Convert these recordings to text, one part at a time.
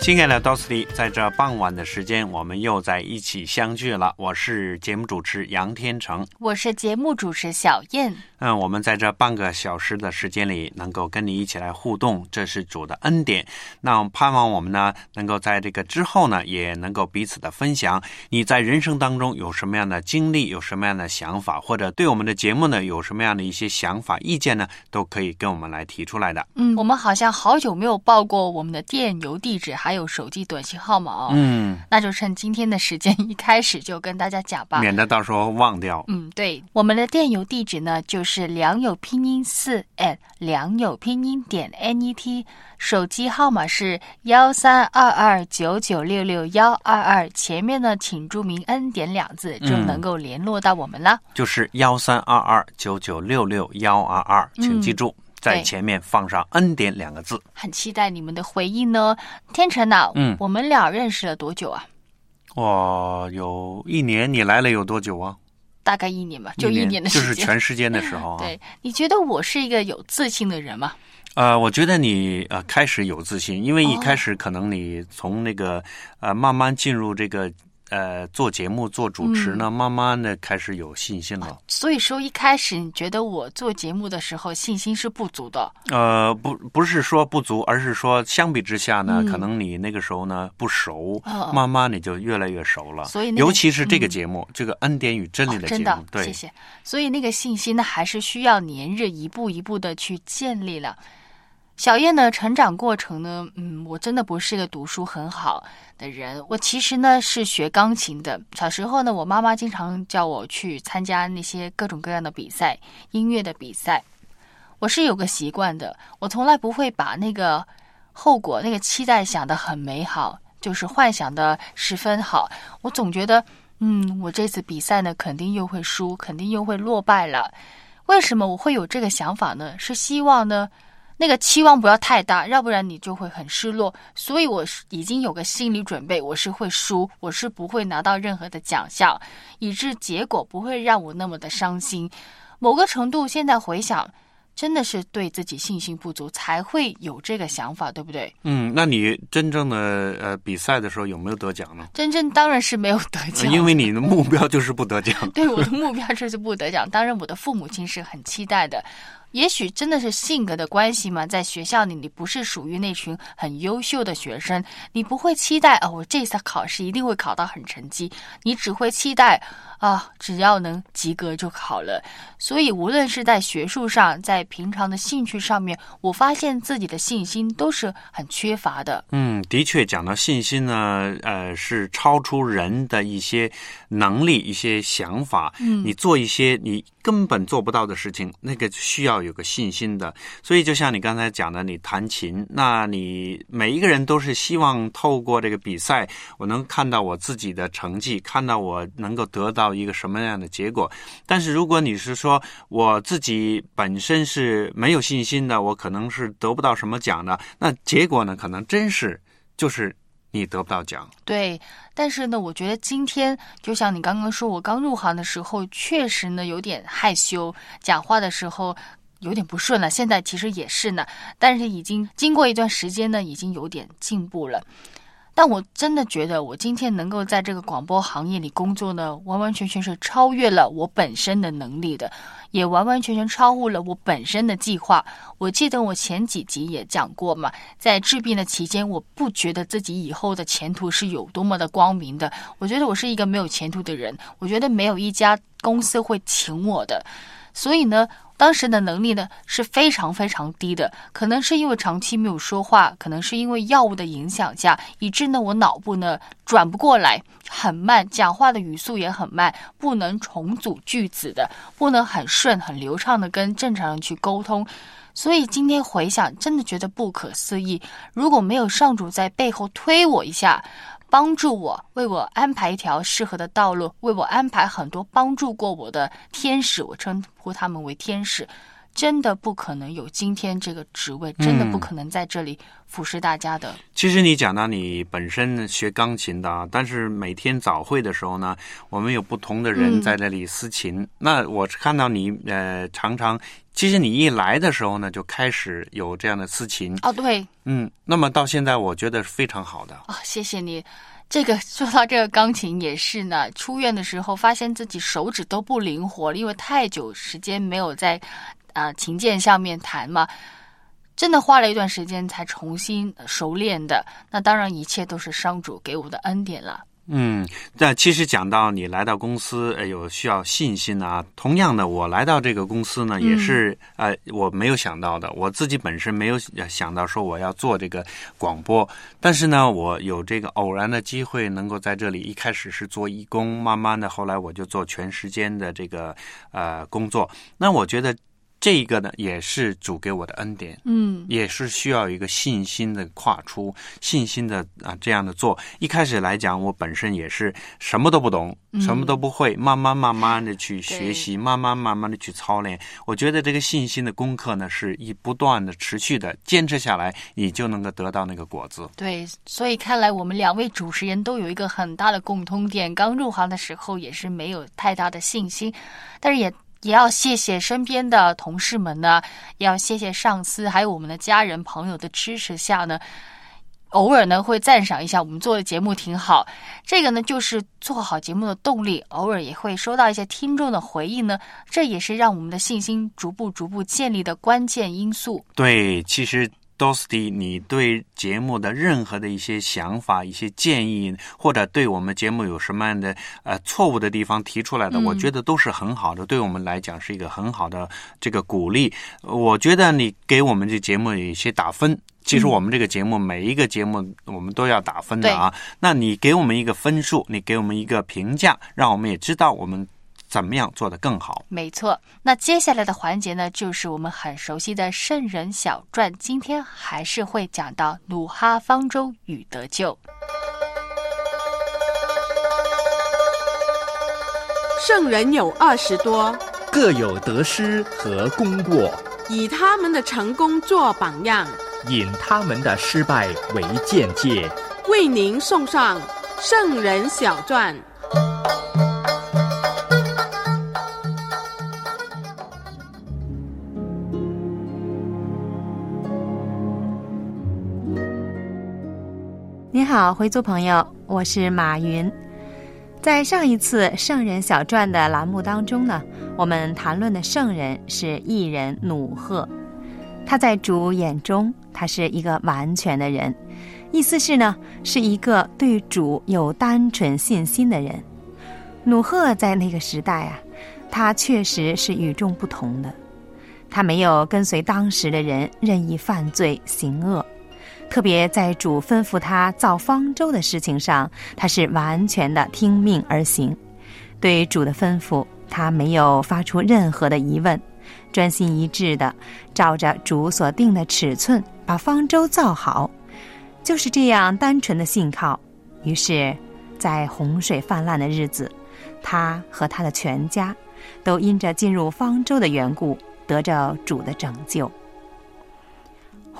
亲爱的 Dosti，在这傍晚的时间，我们又在一起相聚了。我是节目主持杨天成，我是节目主持小燕。嗯，我们在这半个小时的时间里，能够跟你一起来互动，这是主的恩典。那盼望我们呢，能够在这个之后呢，也能够彼此的分享。你在人生当中有什么样的经历，有什么样的想法，或者对我们的节目呢，有什么样的一些想法、意见呢，都可以跟我们来提出来的。嗯，我们好像好久没有报过我们的电邮地址，还有手机短信号码哦。嗯，那就趁今天的时间，一开始就跟大家讲吧，免得到时候忘掉。嗯，对，我们的电邮地址呢，就是良友拼音四 at 良友拼音点 net，手机号码是幺三二二九九六六幺二二，前面呢请注明“恩典”两字，就能够联络到我们了。就是幺三二二九九六六幺二二，请记住，在前面放上“恩典”两个字。很期待你们的回应呢。天成呐、嗯我们俩认识了多久啊？哇，有一年，你来了有多久啊？大概一年吧，就一年的就是。全时间的时候啊。对，你觉得我是一个有自信的人吗？呃，我觉得你呃开始有自信，因为一哦开始可能你从那个呃慢慢进入这个呃做节目做主持嗯呢，慢慢的开始有信心了。所以说一开始你觉得我做节目的时候信心是不足的。呃，不不是说不足，而是说相比之下呢，嗯可能你那个时候呢不熟，哦慢慢你就越来越熟了。所以那个尤其是这个嗯节目，这个恩典与真理哦、真的，，的节目对，谢谢。所以那个信心呢，还是需要年日一步一步的去建立了。小燕的，成长过程呢，嗯，我真的不是一个读书很好的人。我其实呢是学钢琴的。小时候呢，我妈妈经常叫我去参加那些各种各样的比赛，音乐的比赛。我是有个习惯的，我从来不会把那个后果、那个期待想得很美好，就是幻想的十分好。我总觉得，嗯，我这次比赛呢，肯定又会输，肯定又会落败了。为什么我会有这个想法呢？是希望呢，那个期望不要太大，要不然你就会很失落。所以我是已经有个心理准备，我是会输，我是不会拿到任何的奖项，以致结果不会让我那么的伤心。某个程度，现在回想，真的是对自己信心不足，才会有这个想法，对不对？嗯，那你真正的呃比赛的时候有没有得奖呢？真正当然是没有得呃奖，因为你的目标就是不得奖。对我的目标就是不得奖。当然，我的父母亲是很期待的。也许真的是性格的关系嘛，在学校里你不是属于那群很优秀的学生，你不会期待哦，我这次考试一定会考到很成绩，你只会期待啊，只要能及格就好了。所以无论是在学术上，在平常的兴趣上面，我发现自己的信心都是很缺乏的。嗯，的确，讲到信心呢，呃，是超出人的一些能力、一些想法。嗯你做一些你根本做不到的事情，那个需要有个信心的。所以，就像你刚才讲的，你弹琴，那你每一个人都是希望透过这个比赛，我能看到我自己的成绩，看到我能够得到一个什么样的结果。但是，如果你是说我自己本身是没有信心的，我可能是得不到什么奖的，那结果呢，可能真是就是你得不到奖。对，但是呢，我觉得今天就像你刚刚说，我刚入行的时候，确实呢有点害羞，讲话的时候有点不顺了。现在其实也是呢，但是已经经过一段时间呢，已经有点进步了。但我真的觉得，我今天能够在这个广播行业里工作呢，完完全全是超越了我本身的能力的，也完完全全超乎了我本身的计划。我记得我前几集也讲过嘛，在治病的期间，我不觉得自己以后的前途是有多么的光明的。我觉得我是一个没有前途的人，我觉得没有一家公司会请我的。所以呢，当时的能力呢是非常非常低的，可能是因为长期没有说话，可能是因为药物的影响下，以致呢我脑部呢转不过来，很慢，讲话的语速也很慢，不能重组句子的，不能很顺很流畅的跟正常人去沟通。所以今天回想，真的觉得不可思议。如果没有上主在背后推我一下，帮助我，为我安排一条适合的道路，为我安排很多帮助过我的天使，我称呼他们为天使。真的不可能有今天这个职位，真的不可能在这里服侍大家的。其实你讲到你本身学钢琴的，但是每天早会的时候呢，我们有不同的人在那里司琴。那我看到你呃，常常其实你一来的时候呢，就开始有这样的私琴。哦，对，嗯，那么到现在我觉得是非常好的。啊，谢谢你。这个说到这个钢琴也是呢，出院的时候发现自己手指都不灵活了，因为太久时间没有在。啊，琴键上面弹嘛，真的花了一段时间才重新熟练的。那当然，一切都是上主给我的恩典了。嗯，那其实讲到你来到公司，呃，有需要信心啊。同样的，我来到这个公司呢，也是呃，我没有想到的。我自己本身没有想到说我要做这个广播，但是呢，我有这个偶然的机会，能够在这里。一开始是做义工，慢慢的后来我就做全时间的这个呃工作。那我觉得。这个呢，也是主给我的恩典，嗯，也是需要一个信心的跨出，信心的啊这样的做。一开始来讲，我本身也是什么都不懂，什么都不会，慢慢慢慢的去学习，慢慢慢慢的去操练。我觉得这个信心的功课呢，是一不断的持续的坚持下来，你就能够得到那个果子。对，所以看来我们两位主持人都有一个很大的共通点，刚入行的时候也是没有太大的信心，但是也。也要谢谢身边的同事们呢，也要谢谢上司，还有我们的家人朋友的支持下呢，偶尔呢会赞赏一下我们做的节目挺好。这个呢就是做好节目的动力，偶尔也会收到一些听众的回应呢，这也是让我们的信心逐步逐步建立的关键因素。对，其实。多斯蒂，你对节目的任何的一些想法、一些建议，或者对我们节目有什么样的呃错误的地方提出来的，我觉得都是很好的，对我们来讲是一个很好的这个鼓励。我觉得你给我们这节目有一些打分，其实我们这个节目每一个节目我们都要打分的啊。那你给我们一个分数，你给我们一个评价，让我们也知道我们。怎么样做得更好？没错，那接下来的环节呢，就是我们很熟悉的圣人小传。今天还是会讲到努哈方舟与得救。圣人有二十多，各有得失和功过，以他们的成功做榜样，引他们的失败为鉴戒，为您送上圣人小传。好，回族朋友，我是马云。在上一次《圣人小传》的栏目当中呢，我们谈论的圣人是艺人努赫。他在主眼中，他是一个完全的人，意思是呢，是一个对主有单纯信心的人。努赫在那个时代啊，他确实是与众不同的，他没有跟随当时的人任意犯罪行恶。特别在主吩咐他造方舟的事情上，他是完全的听命而行。对主的吩咐，他没有发出任何的疑问，专心一致的照着主所定的尺寸把方舟造好。就是这样单纯的信靠，于是，在洪水泛滥的日子，他和他的全家都因着进入方舟的缘故，得着主的拯救。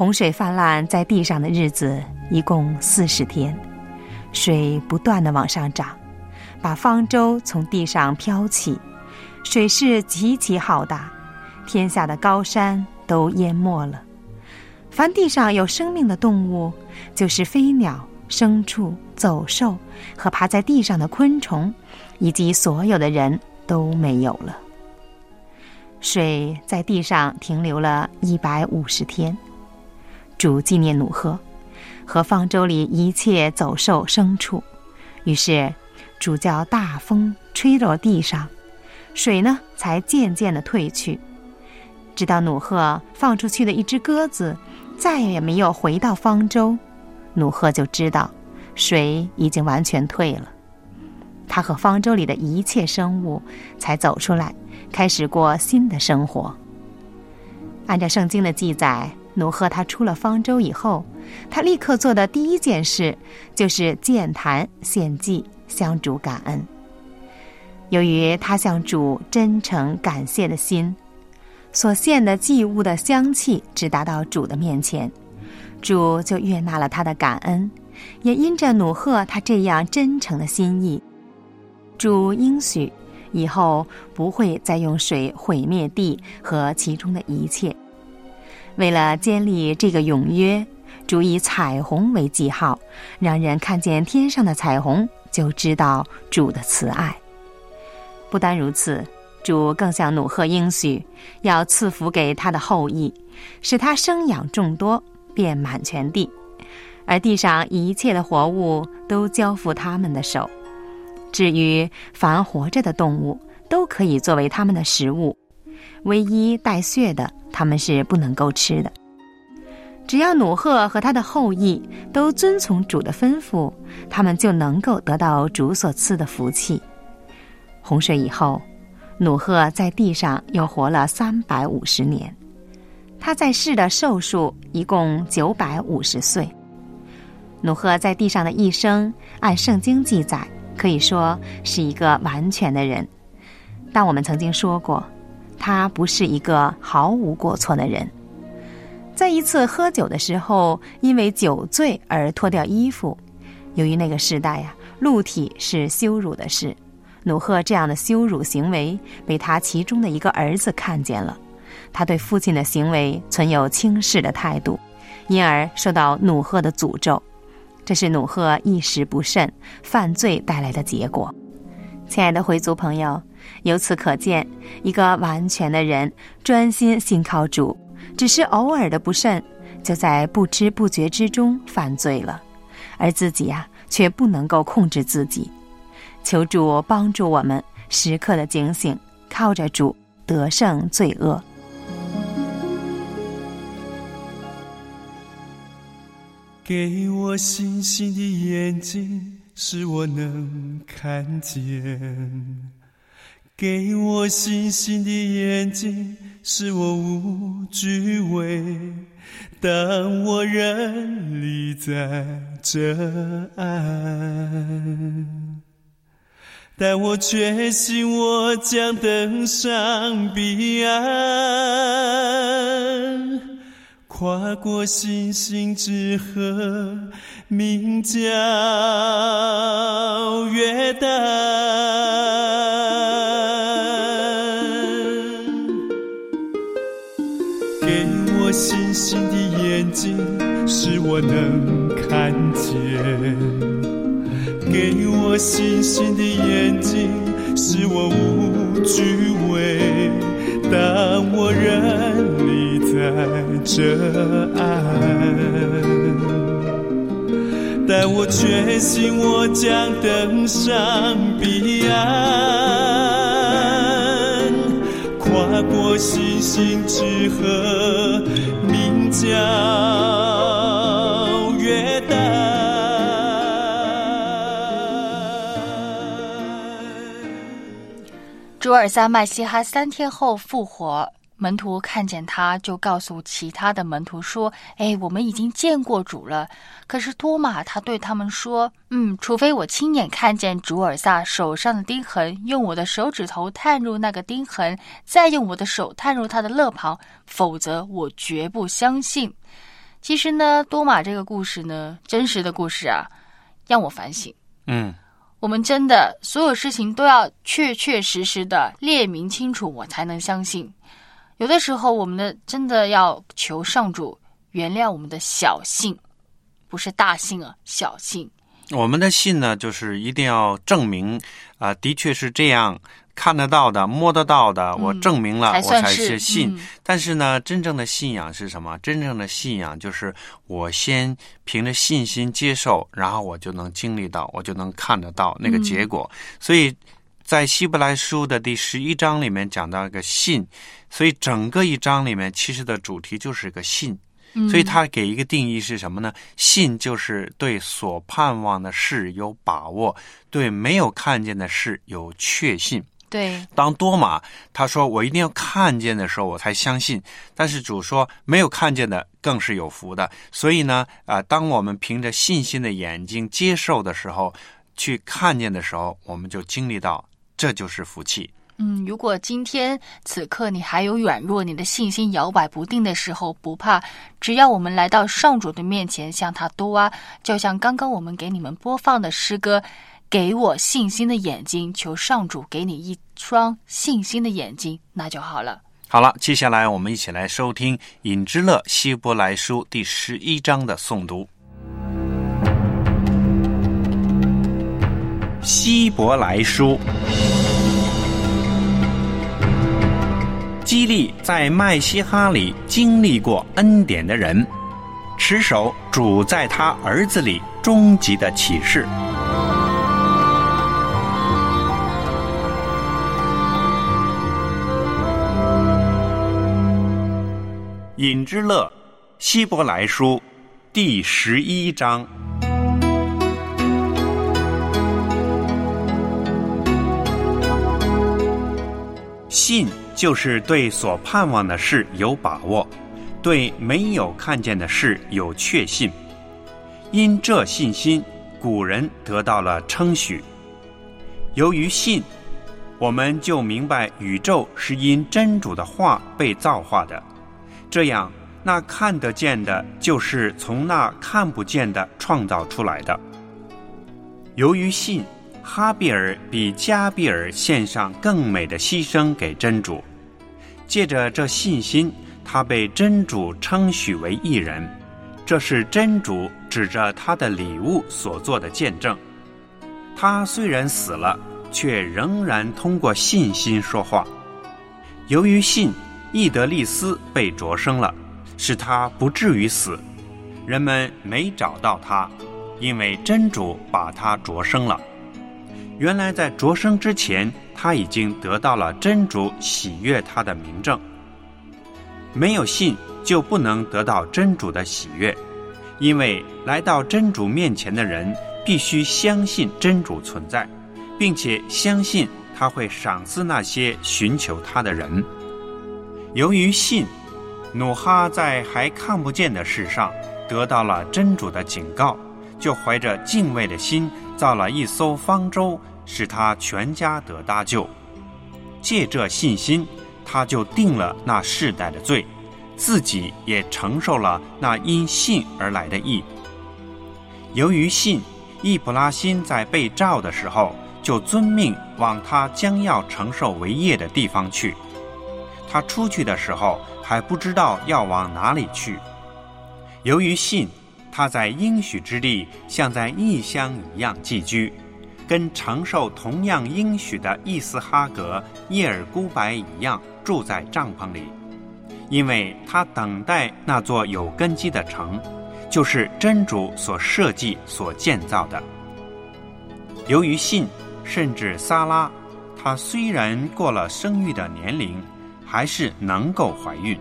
洪水泛滥在地上的日子一共四十天，水不断的往上涨，把方舟从地上飘起，水势极其浩大，天下的高山都淹没了。凡地上有生命的动物，就是飞鸟、牲畜、走兽和爬在地上的昆虫，以及所有的人都没有了。水在地上停留了一百五十天。主纪念努赫和方舟里一切走兽牲畜，于是主叫大风吹落地上，水呢才渐渐的退去，直到努赫放出去的一只鸽子再也没有回到方舟，努赫就知道水已经完全退了，他和方舟里的一切生物才走出来，开始过新的生活。按照圣经的记载，努赫他出了方舟以后，他立刻做的第一件事就是建坛献祭，向主感恩。由于他向主真诚感谢的心，所献的祭物的香气直达到主的面前，主就悦纳了他的感恩，也因着努赫他这样真诚的心意，主应许。以后不会再用水毁灭地和其中的一切。为了建立这个永约，主以彩虹为记号，让人看见天上的彩虹就知道主的慈爱。不单如此，主更向努赫应许，要赐福给他的后裔，使他生养众多，遍满全地，而地上一切的活物都交付他们的手。至于凡活着的动物，都可以作为他们的食物，唯一带血的，他们是不能够吃的。只要努赫和他的后裔都遵从主的吩咐，他们就能够得到主所赐的福气。洪水以后，努赫在地上又活了三百五十年，他在世的寿数一共九百五十岁。努赫在地上的一生，按圣经记载。可以说是一个完全的人，但我们曾经说过，他不是一个毫无过错的人。在一次喝酒的时候，因为酒醉而脱掉衣服。由于那个时代呀，露体是羞辱的事，努赫这样的羞辱行为被他其中的一个儿子看见了，他对父亲的行为存有轻视的态度，因而受到努赫的诅咒。这是努赫一时不慎犯罪带来的结果。亲爱的回族朋友，由此可见，一个完全的人专心信靠主，只是偶尔的不慎，就在不知不觉之中犯罪了，而自己呀却不能够控制自己。求主帮助我们，时刻的警醒，靠着主得胜罪恶。给我星星的眼睛，使我能看见；给我星星的眼睛，使我无惧畏。当我人立在这岸，但我确信我将登上彼岸。跨过星星之河，名叫约旦。使我能看见；给我星星的眼睛，使我无惧畏。当我人离。在这岸，但我确信我将登上彼岸，跨过星星之河，名叫朱尔萨麦西哈三天后复活。门徒看见他，就告诉其他的门徒说：“哎，我们已经见过主了。”可是多马他对他们说：“嗯，除非我亲眼看见主尔萨手上的钉痕，用我的手指头探入那个钉痕，再用我的手探入他的肋旁，否则我绝不相信。”其实呢，多马这个故事呢，真实的故事啊，让我反省。嗯，我们真的所有事情都要确确实实的列明清楚，我才能相信。有的时候，我们的真的要求上主原谅我们的小性，不是大性啊，小性。我们的信呢，就是一定要证明啊，的确是这样，看得到的、摸得到的，我证明了，我才是信。但是呢，真正的信仰是什么？真正的信仰就是我先凭着信心接受，然后我就能经历到，我就能看得到那个结果。所以在希伯来书的第十一章里面讲到一个信。所以整个一章里面，其实的主题就是个信，所以他给一个定义是什么呢？信就是对所盼望的事有把握，对没有看见的事有确信。对，当多马他说我一定要看见的时候，我才相信。但是主说没有看见的更是有福的。所以呢，啊、当我们凭着信心的眼睛接受的时候，去看见的时候，我们就经历到这就是福气。嗯，如果今天此刻你还有软弱，你的信心摇摆不定的时候，不怕，只要我们来到上主的面前，向他多啊，就像刚刚我们给你们播放的诗歌，给我信心的眼睛，求上主给你一双信心的眼睛，那就好了。好了，接下来我们一起来收听《尹之乐希伯来书》第十一章的诵读。希伯来书，激励在麦西哈里经历过恩典的人，持守主在他儿子里终极的启示。尹之乐，希伯来书第十一章。信就是对所盼望的事有把握，对没有看见的事有确信。因这信心，古人得到了称许。由于信，我们就明白宇宙是因真主的话被造化的。这样，那看得见的，就是从那看不见的创造出来的。由于信，哈比尔比加比尔献上更美的牺牲给真主。借着这信心，他被真主称许为义人。这是真主指着他的礼物所做的见证。他虽然死了，却仍然通过信心说话。由于信，伊德利斯被着生了，使他不至于死。人们没找到他，因为真主把他着生了。原来在着生之前，他已经得到了真主喜悦他的名证。没有信，就不能得到真主的喜悦，因为来到真主面前的人必须相信真主存在，并且相信他会赏赐那些寻求他的人。由于信，努哈在还看不见的事上得到了真主的警告，就怀着敬畏的心造了一艘方舟，使他全家得搭救。借这信心，他就定了那世代的罪，自己也承受了那因信而来的义。由于信，易卜拉欣在被召的时候，就遵命往他将要承受为业的地方去。他出去的时候还不知道要往哪里去。由于信，他在应许之地像在异乡一样寄居，跟承受同样应许的伊斯哈格、叶尔孤白一样住在帐篷里，因为他等待那座有根基的城，就是真主所设计、所建造的。由于信，甚至撒拉，他虽然过了生育的年龄。还是能够怀孕，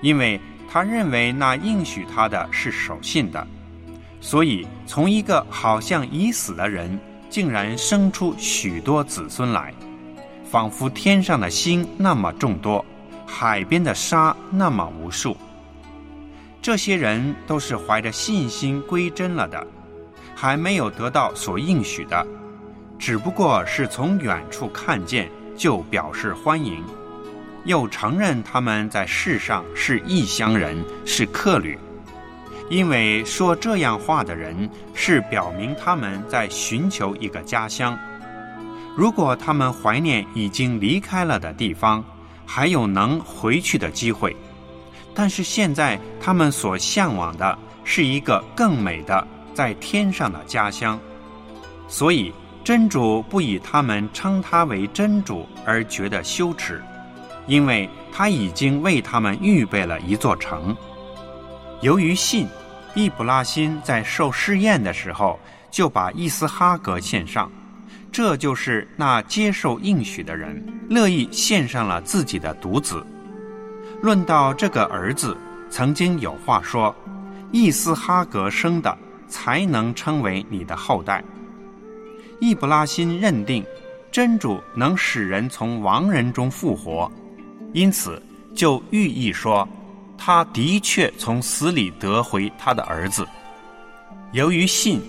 因为他认为那应许他的是守信的，所以从一个好像已死的人，竟然生出许多子孙来，仿佛天上的星那么众多，海边的沙那么无数。这些人都是怀着信心归真了的，还没有得到所应许的，只不过是从远处看见就表示欢迎。又承认他们在世上是异乡人，是客旅，因为说这样话的人是表明他们在寻求一个家乡。如果他们怀念已经离开了的地方，还有能回去的机会，但是现在他们所向往的是一个更美的在天上的家乡，所以真主不以他们称他为真主而觉得羞耻。因为他已经为他们预备了一座城。由于信，易卜拉欣在受试验的时候就把伊斯哈格献上，这就是那接受应许的人乐意献上了自己的独子。论到这个儿子，曾经有话说：“伊斯哈格生的才能称为你的后代。”易卜拉欣认定，真主能使人从亡人中复活，因此就寓意说，他的确从死里得回他的儿子。由于信，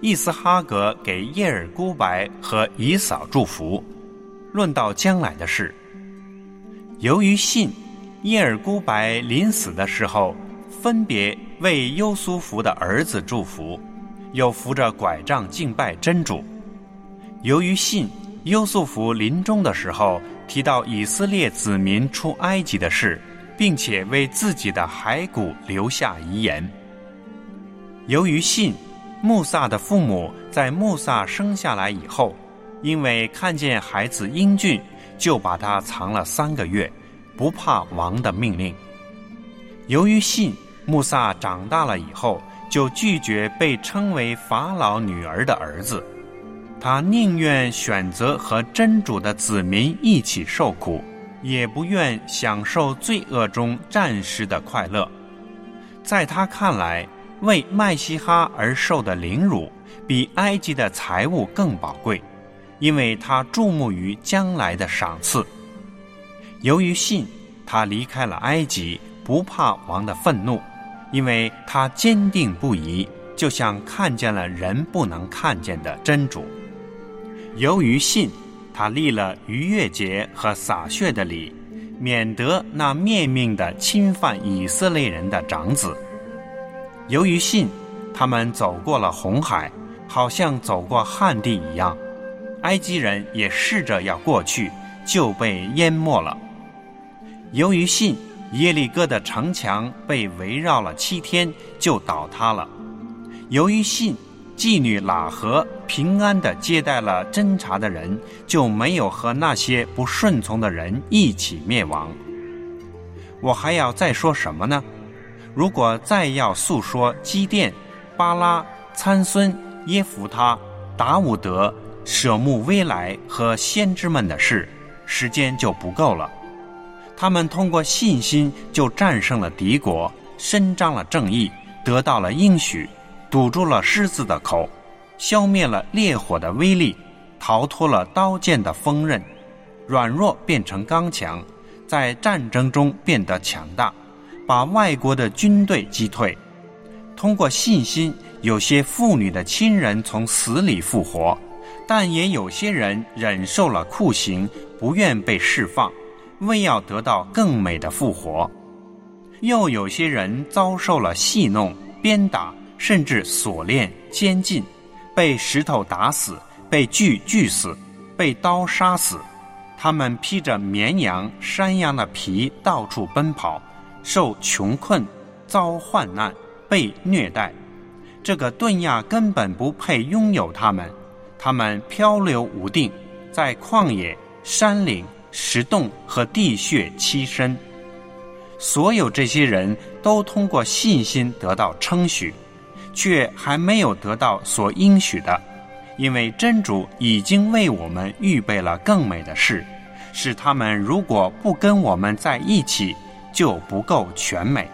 伊斯哈格给叶尔孤白和以扫祝福。论到将来的事，由于信，叶尔孤白临死的时候，分别为优苏福的儿子祝福，又扶着拐杖敬拜真主。由于信。优素福临终的时候提到以色列子民出埃及的事，并且为自己的骸骨留下遗言。由于信，穆萨的父母在穆萨生下来以后，因为看见孩子英俊，就把他藏了三个月，不怕王的命令。由于信，穆萨长大了以后，就拒绝被称为法老女儿的儿子。他宁愿选择和真主的子民一起受苦，也不愿享受罪恶中暂时的快乐。在他看来，为麦西哈而受的凌辱，比埃及的财物更宝贵，因为他注目于将来的赏赐。由于信，他离开了埃及，不怕王的愤怒，因为他坚定不移，就像看见了人不能看见的真主。由于信，他立了逾越节和洒血的礼，免得那灭命的侵犯以色列人的长子。由于信，他们走过了红海，好像走过旱地一样。埃及人也试着要过去，就被淹没了。由于信，耶利哥的城墙被围绕了七天，就倒塌了。由于信。妓女喇合平安地接待了侦查的人，就没有和那些不顺从的人一起灭亡。我还要再说什么呢？如果再要诉说基甸、巴拉、参孙、耶弗他、达伍德、舍木威来和先知们的事，时间就不够了。他们通过信心就战胜了敌国，伸张了正义，得到了应许。堵住了狮子的口，消灭了烈火的威力，逃脱了刀剑的锋刃，软弱变成刚强，在战争中变得强大，把外国的军队击退。通过信心，有些妇女的亲人从死里复活，但也有些人忍受了酷刑，不愿被释放，为要得到更美的复活。又有些人遭受了戏弄、鞭打。甚至锁链、监禁，被石头打死，被锯锯死，被刀杀死。他们披着绵羊、山羊的皮到处奔跑，受穷困，遭患难，被虐待。这个顿亚根本不配拥有他们。他们漂流无定，在旷野、山岭、石洞和地穴栖身。所有这些人都通过信心得到称许。却还没有得到所应许的，因为真主已经为我们预备了更美的事，使他们如果不跟我们在一起，就不够全美。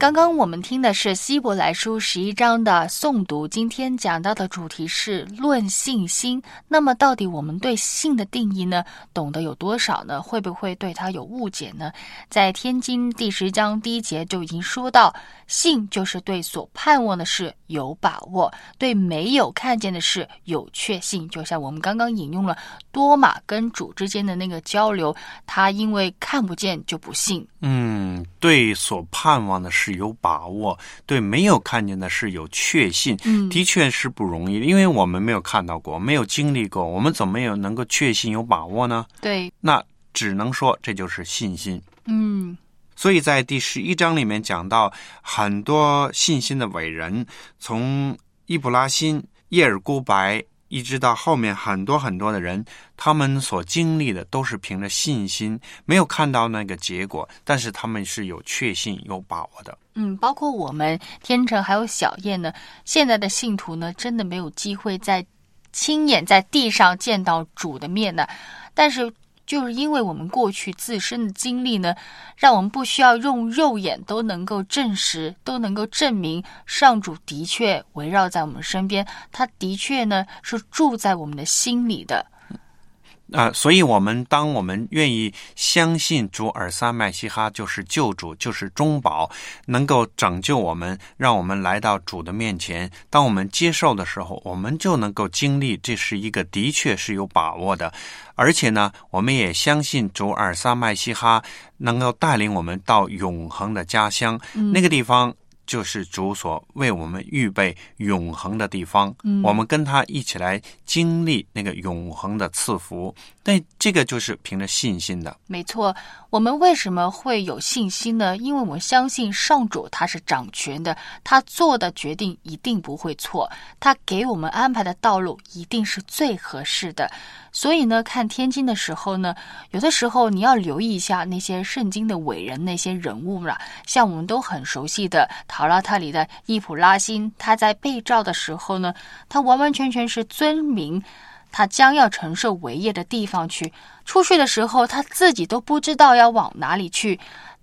刚刚我们听的是希伯来书十一章的诵读，今天讲到的主题是论信心。那么，到底我们对信的定义呢？懂得有多少呢？会不会对它有误解呢？在天经第十章第一节就已经说到，信就是对所盼望的事有把握，对没有看见的事有确信。就像我们刚刚引用了多马跟主之间的那个交流，他因为看不见就不信。嗯，对所盼望的事。有把握，对没有看见的事有确信，嗯，的确是不容易，因为我们没有看到过，没有经历过，我们怎么有能够确信有把握呢？对，那只能说这就是信心。嗯，所以在第十一章里面讲到很多信心的伟人，从伊布拉辛、叶尔孤白。一直到后面很多很多的人，他们所经历的都是凭着信心，没有看到那个结果，但是他们是有确信、有把握的。嗯，包括我们天成还有小燕呢，现在的信徒呢，真的没有机会在亲眼在地上见到主的面呢，但是。就是因为我们过去自身的经历呢，让我们不需要用肉眼都能够证实，都能够证明上主的确围绕在我们身边，他的确呢是住在我们的心里的。啊、所以，我们当我们愿意相信主尔撒麦西哈就是救主，就是中保，能够拯救我们，让我们来到主的面前。当我们接受的时候，我们就能够经历这是一个的确是有把握的，而且呢，我们也相信主尔撒麦西哈能够带领我们到永恒的家乡，那个地方。就是主所为我们预备永恒的地方，嗯我们跟他一起来经历那个永恒的赐福。那这个就是凭着信心的。没错，我们为什么会有信心呢？因为我们相信上主他是掌权的，他做的决定一定不会错，他给我们安排的道路一定是最合适的。所以呢，看天经的时候呢，有的时候你要留意一下那些圣经的伟人、那些人物啦，像我们都很熟悉的陶拉特里的伊普拉辛，他在被召的时候呢，他完完全全是遵明他将要承受为业的地方去。出去的时候，他自己都不知道要往哪里去，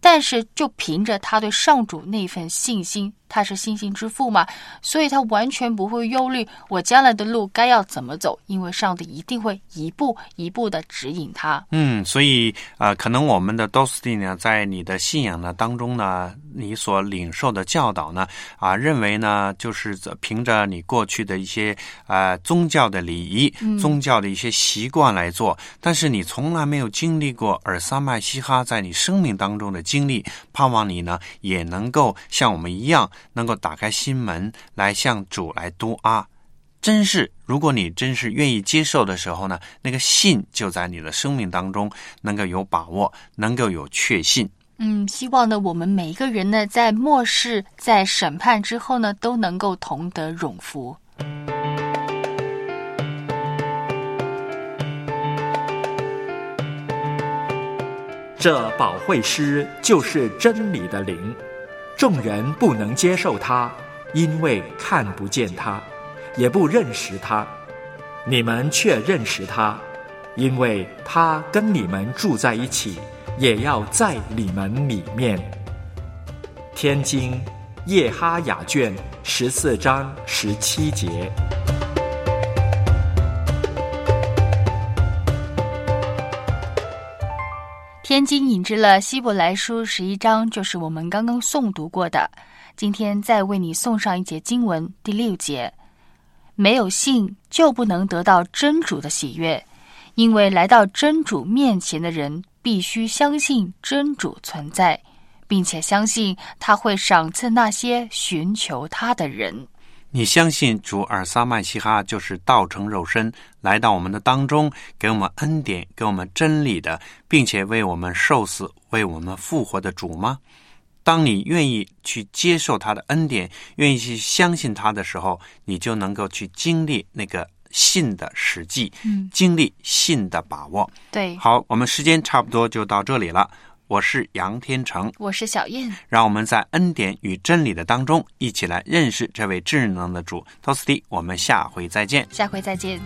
但是就凭着他对上主那份信心，他是信心之父嘛，所以他完全不会忧虑我将来的路该要怎么走，因为上帝一定会一步一步的指引他。嗯，所以呃，可能我们的 Dosti 呢，在你的信仰呢当中呢，你所领受的教导呢，啊，认为呢，就是凭着你过去的一些呃宗教的礼仪、宗教的一些习惯来做，但是你从来没有经历过尔萨麦西哈在你生命当中的经经历，盼望你呢也能够像我们一样，能够打开心门来向主来读啊。真是，如果你真是愿意接受的时候呢，那个信就在你的生命当中能够有把握，能够有确信。嗯，希望呢，我们每一个人呢，在末世、在审判之后呢，都能够同得永福。这宝惠师就是真理的灵，众人不能接受他，因为看不见他，也不认识他。你们却认识他，因为他跟你们住在一起，也要在你们里面。天津叶哈雅卷十四章十七节。天津引致了希伯来书十一章，就是我们刚刚诵读过的。今天再为你送上一节经文，第六节：没有信就不能得到真主的喜悦，因为来到真主面前的人必须相信真主存在，并且相信他会赏赐那些寻求他的人。你相信主尔撒麦西哈就是道成肉身来到我们的当中，给我们恩典，给我们真理的，并且为我们受死、为我们复活的主吗？当你愿意去接受他的恩典，愿意去相信他的时候，你就能够去经历那个信的实际，嗯，经历信的把握。对，好，我们时间差不多就到这里了。我是杨天成，我是小燕，让我们在恩典与真理的当中一起来认识这位智能的主托斯蒂。我们下回再见，下回再见。